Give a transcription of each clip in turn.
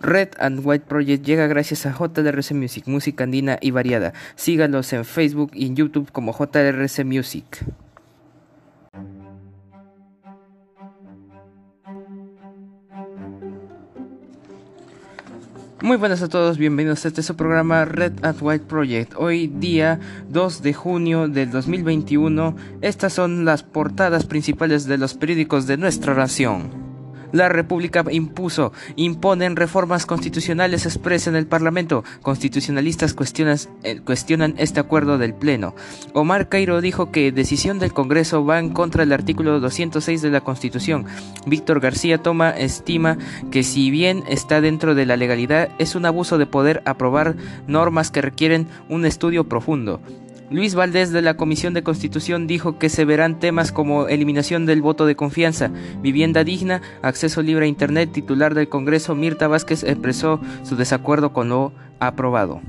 Red and White Project llega gracias a JRC Music, música andina y variada. Sígalos en Facebook y en YouTube como JRC Music. Muy buenas a todos, bienvenidos a este su programa Red and White Project. Hoy día 2 de junio del 2021, estas son las portadas principales de los periódicos de nuestra nación. La República impuso, imponen reformas constitucionales expresas en el Parlamento. Constitucionalistas cuestionan, eh, cuestionan este acuerdo del Pleno. Omar Cairo dijo que decisión del Congreso va en contra del artículo 206 de la Constitución. Víctor García Toma estima que si bien está dentro de la legalidad, es un abuso de poder aprobar normas que requieren un estudio profundo. Luis Valdés de la Comisión de Constitución dijo que se verán temas como eliminación del voto de confianza, vivienda digna, acceso libre a Internet. Titular del Congreso, Mirta Vázquez, expresó su desacuerdo con lo aprobado.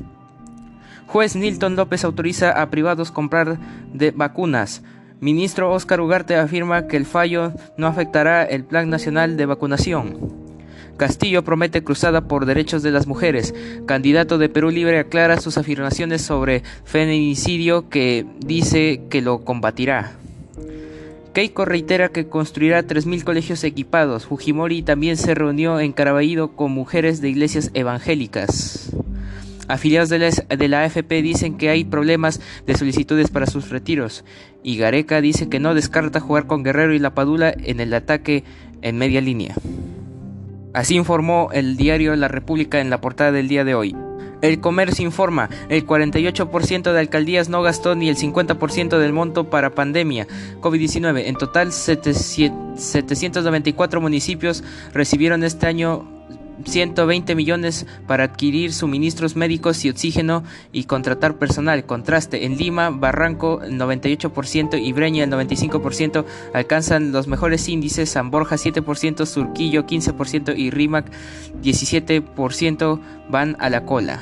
Juez Nilton López autoriza a privados comprar de vacunas. Ministro Óscar Ugarte afirma que el fallo no afectará el Plan Nacional de Vacunación. Castillo promete cruzada por derechos de las mujeres. Candidato de Perú Libre aclara sus afirmaciones sobre feminicidio que dice que lo combatirá. Keiko reitera que construirá 3.000 colegios equipados. Fujimori también se reunió en Caraballo con mujeres de iglesias evangélicas. Afiliados de la, de la, AFP dicen que hay problemas de solicitudes para sus retiros. Y Gareca dice que no descarta jugar con Guerrero y La Padula en el ataque en media línea. Así informó el diario La República en la portada del día de hoy. El comercio informa, el 48% de alcaldías no gastó ni el 50% del monto para pandemia COVID-19. En total, 794 municipios recibieron este año 120 millones para adquirir suministros médicos y oxígeno y contratar personal. Contraste, en Lima, Barranco 98% y Breña el 95% alcanzan los mejores índices, San Borja 7%, Surquillo 15% y Rimac 17% van a la cola.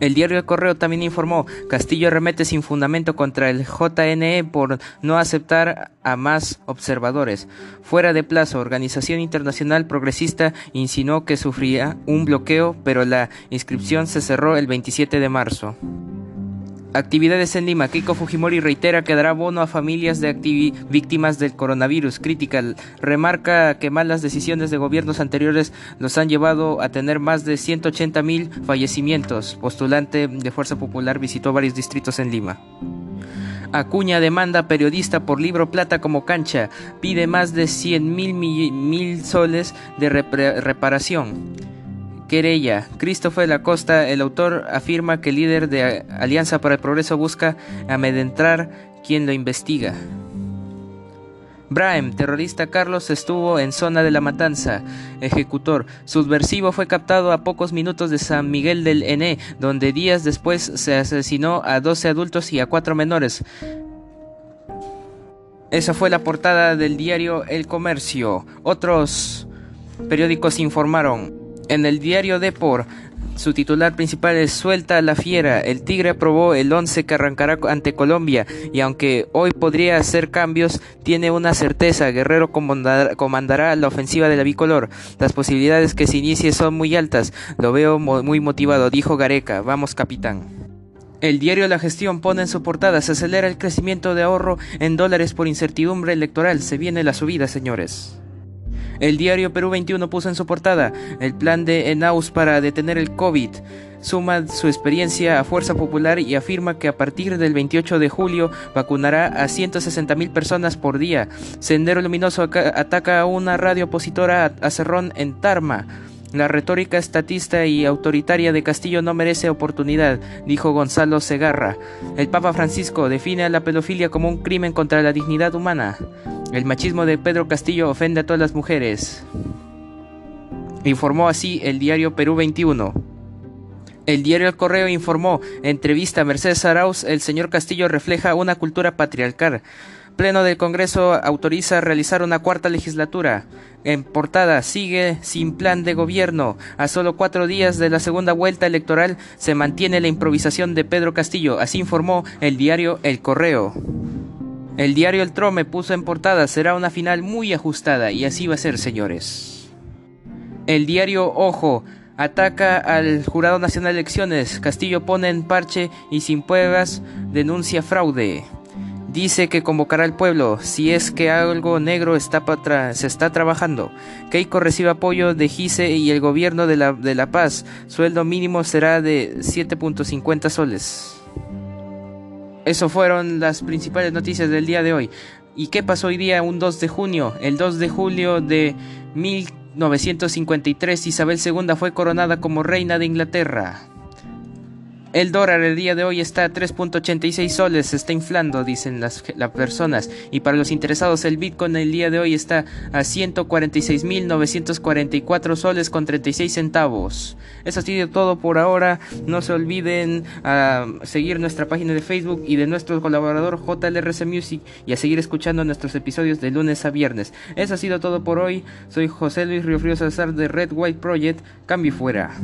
El diario Correo también informó, Castillo remete sin fundamento contra el JNE por no aceptar a más observadores. Fuera de plazo, Organización Internacional Progresista insinuó que sufría un bloqueo, pero la inscripción se cerró el 27 de marzo. Actividades en Lima. Keiko Fujimori reitera que dará bono a familias de víctimas del coronavirus. Crítica. Remarca que malas decisiones de gobiernos anteriores los han llevado a tener más de 180 mil fallecimientos. Postulante de Fuerza Popular visitó varios distritos en Lima. Acuña demanda periodista por libro plata como cancha. Pide más de 100 mil, mil soles de reparación. Querella. Christopher Lacosta, el autor, afirma que el líder de Alianza para el Progreso busca amedrentar quien lo investiga. Brahim, terrorista Carlos, estuvo en zona de la matanza. Ejecutor, subversivo, fue captado a pocos minutos de San Miguel del N, donde días después se asesinó a 12 adultos y a 4 menores. Esa fue la portada del diario El Comercio. Otros periódicos informaron. En el diario Depor, su titular principal es Suelta la Fiera. El Tigre aprobó el 11 que arrancará ante Colombia y aunque hoy podría hacer cambios, tiene una certeza. Guerrero comandará, la ofensiva de la bicolor. Las posibilidades que se inicie son muy altas. Lo veo muy motivado, dijo Gareca. Vamos, capitán. El diario La Gestión pone en su portada, se acelera el crecimiento de ahorro en dólares por incertidumbre electoral. Se viene la subida, señores. El diario Perú 21 puso en su portada el plan de Enaus para detener el COVID. Suma su experiencia a Fuerza Popular y afirma que a partir del 28 de julio vacunará a 160 mil personas por día. Sendero Luminoso ataca a una radio opositora a Cerrón en Tarma. La retórica estatista y autoritaria de Castillo no merece oportunidad, dijo Gonzalo Segarra. El Papa Francisco define a la pedofilia como un crimen contra la dignidad humana. El machismo de Pedro Castillo ofende a todas las mujeres. Informó así el diario Perú 21. El diario El Correo informó, entrevista a Mercedes Arauz, el señor Castillo refleja una cultura patriarcal. Pleno del Congreso autoriza realizar una cuarta legislatura. En portada, sigue sin plan de gobierno. A solo cuatro días de la segunda vuelta electoral se mantiene la improvisación de Pedro Castillo, así informó el diario El Correo. El diario El Trome puso en portada, será una final muy ajustada y así va a ser, señores. El diario Ojo ataca al Jurado Nacional de Elecciones. Castillo pone en parche y sin pruebas denuncia fraude. Dice que convocará al pueblo si es que algo negro está se está trabajando. Keiko recibe apoyo de GISE y el gobierno de la, de la Paz. Sueldo mínimo será de 7.50 soles. Eso fueron las principales noticias del día de hoy. ¿Y qué pasó hoy día, un 2 de junio? El 2 de julio de 1953 Isabel II fue coronada como reina de Inglaterra. El dólar el día de hoy está a 3.86 soles, se está inflando, dicen las, personas. Y para los interesados, el Bitcoin el día de hoy está a 146.944 soles con 36 centavos. Eso ha sido todo por ahora. No se olviden a seguir nuestra página de Facebook y de nuestro colaborador JLRC Music y a seguir escuchando nuestros episodios de lunes a viernes. Eso ha sido todo por hoy. Soy José Luis Río Frío Salazar de Red White Project. Cambio fuera.